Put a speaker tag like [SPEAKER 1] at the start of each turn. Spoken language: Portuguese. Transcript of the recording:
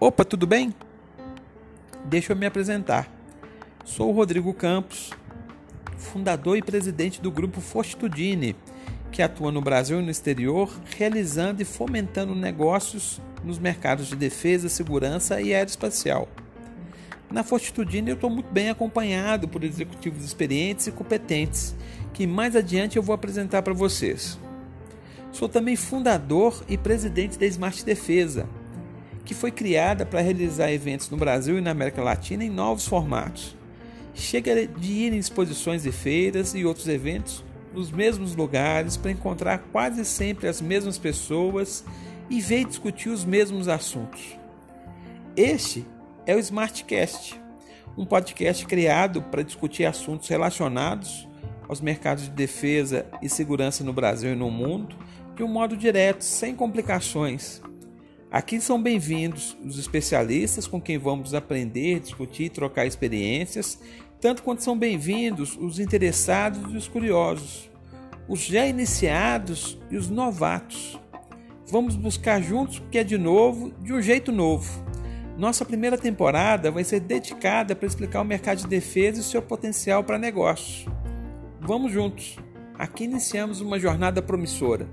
[SPEAKER 1] Opa, tudo bem? Deixa eu me apresentar. Sou o Rodrigo Campos, fundador e presidente do grupo Fortitudine, que atua no Brasil e no exterior, realizando e fomentando negócios nos mercados de defesa, segurança e aeroespacial. Na Fortitudine eu estou muito bem acompanhado por executivos experientes e competentes, que mais adiante eu vou apresentar para vocês. Sou também fundador e presidente da Smart Defesa, que foi criada para realizar eventos no Brasil e na América Latina em novos formatos. Chega de ir em exposições e feiras e outros eventos nos mesmos lugares para encontrar quase sempre as mesmas pessoas e ver e discutir os mesmos assuntos. Este é o Smartcast, um podcast criado para discutir assuntos relacionados aos mercados de defesa e segurança no Brasil e no mundo de um modo direto, sem complicações Aqui são bem-vindos os especialistas com quem vamos aprender, discutir e trocar experiências, tanto quanto são bem-vindos os interessados e os curiosos, os já iniciados e os novatos. Vamos buscar juntos o que é de novo, de um jeito novo. Nossa primeira temporada vai ser dedicada para explicar o mercado de defesa e seu potencial para negócios. Vamos juntos! Aqui iniciamos uma jornada promissora.